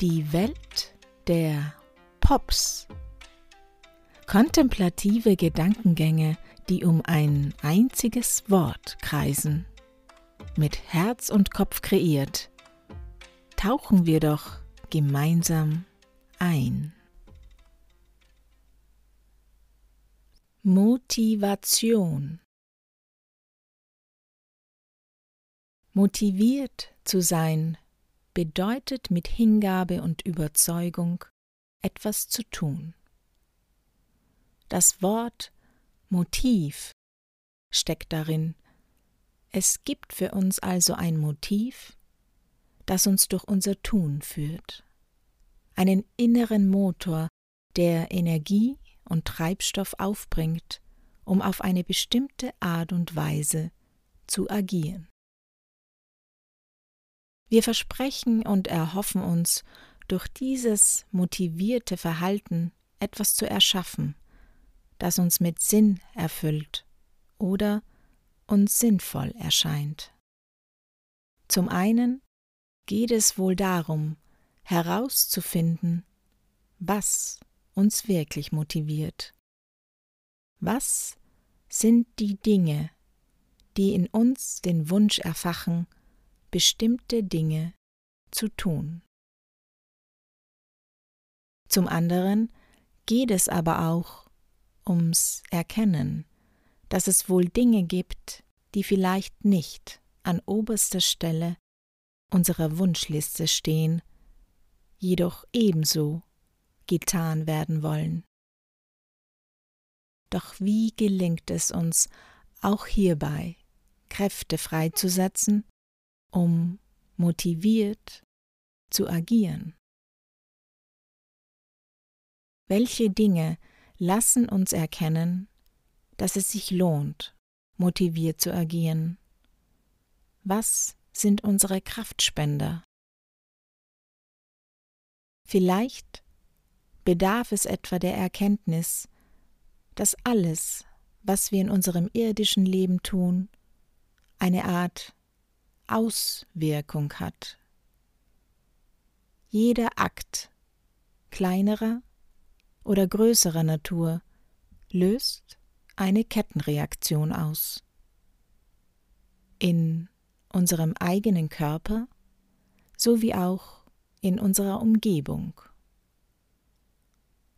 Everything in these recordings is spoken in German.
Die Welt der Pops. Kontemplative Gedankengänge, die um ein einziges Wort kreisen. Mit Herz und Kopf kreiert, tauchen wir doch gemeinsam ein. Motivation Motiviert zu sein bedeutet mit Hingabe und Überzeugung etwas zu tun. Das Wort Motiv steckt darin. Es gibt für uns also ein Motiv, das uns durch unser Tun führt, einen inneren Motor, der Energie und Treibstoff aufbringt, um auf eine bestimmte Art und Weise zu agieren. Wir versprechen und erhoffen uns, durch dieses motivierte Verhalten etwas zu erschaffen, das uns mit Sinn erfüllt oder uns sinnvoll erscheint. Zum einen geht es wohl darum, herauszufinden, was uns wirklich motiviert. Was sind die Dinge, die in uns den Wunsch erfachen, bestimmte Dinge zu tun. Zum anderen geht es aber auch ums Erkennen, dass es wohl Dinge gibt, die vielleicht nicht an oberster Stelle unserer Wunschliste stehen, jedoch ebenso getan werden wollen. Doch wie gelingt es uns auch hierbei, Kräfte freizusetzen, um motiviert zu agieren. Welche Dinge lassen uns erkennen, dass es sich lohnt, motiviert zu agieren? Was sind unsere Kraftspender? Vielleicht bedarf es etwa der Erkenntnis, dass alles, was wir in unserem irdischen Leben tun, eine Art Auswirkung hat. Jeder Akt, kleinerer oder größerer Natur, löst eine Kettenreaktion aus. In unserem eigenen Körper sowie auch in unserer Umgebung.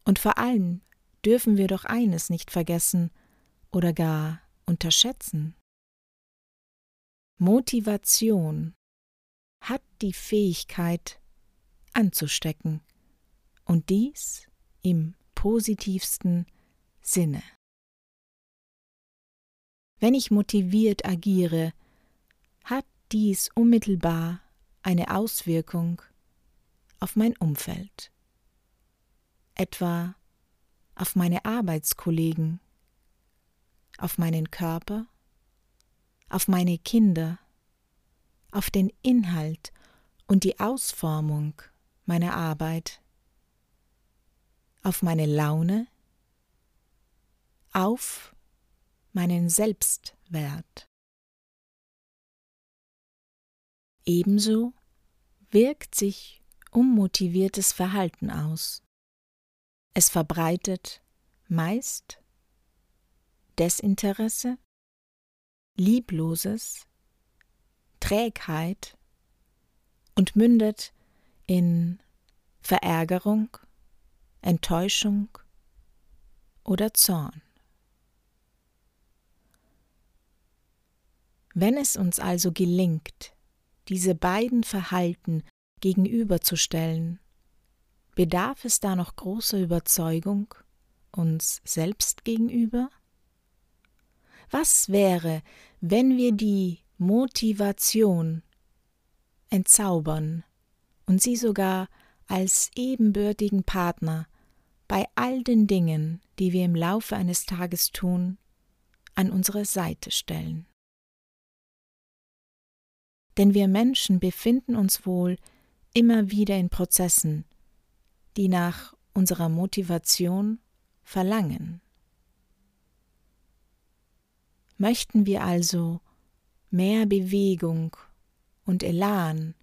Und vor allem dürfen wir doch eines nicht vergessen oder gar unterschätzen. Motivation hat die Fähigkeit anzustecken und dies im positivsten Sinne. Wenn ich motiviert agiere, hat dies unmittelbar eine Auswirkung auf mein Umfeld, etwa auf meine Arbeitskollegen, auf meinen Körper auf meine Kinder, auf den Inhalt und die Ausformung meiner Arbeit, auf meine Laune, auf meinen Selbstwert. Ebenso wirkt sich unmotiviertes Verhalten aus. Es verbreitet meist Desinteresse Liebloses, Trägheit und mündet in Verärgerung, Enttäuschung oder Zorn. Wenn es uns also gelingt, diese beiden Verhalten gegenüberzustellen, bedarf es da noch großer Überzeugung uns selbst gegenüber? Was wäre, wenn wir die Motivation entzaubern und sie sogar als ebenbürtigen Partner bei all den Dingen, die wir im Laufe eines Tages tun, an unsere Seite stellen. Denn wir Menschen befinden uns wohl immer wieder in Prozessen, die nach unserer Motivation verlangen. Möchten wir also mehr Bewegung und Elan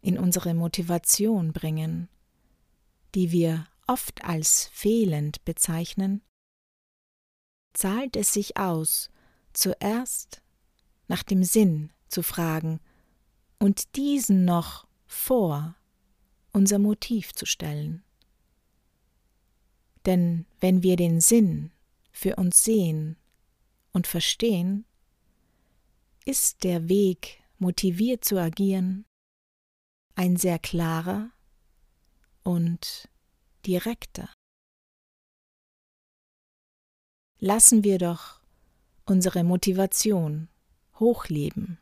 in unsere Motivation bringen, die wir oft als fehlend bezeichnen, zahlt es sich aus, zuerst nach dem Sinn zu fragen und diesen noch vor unser Motiv zu stellen. Denn wenn wir den Sinn für uns sehen und verstehen, ist der Weg, motiviert zu agieren, ein sehr klarer und direkter. Lassen wir doch unsere Motivation hochleben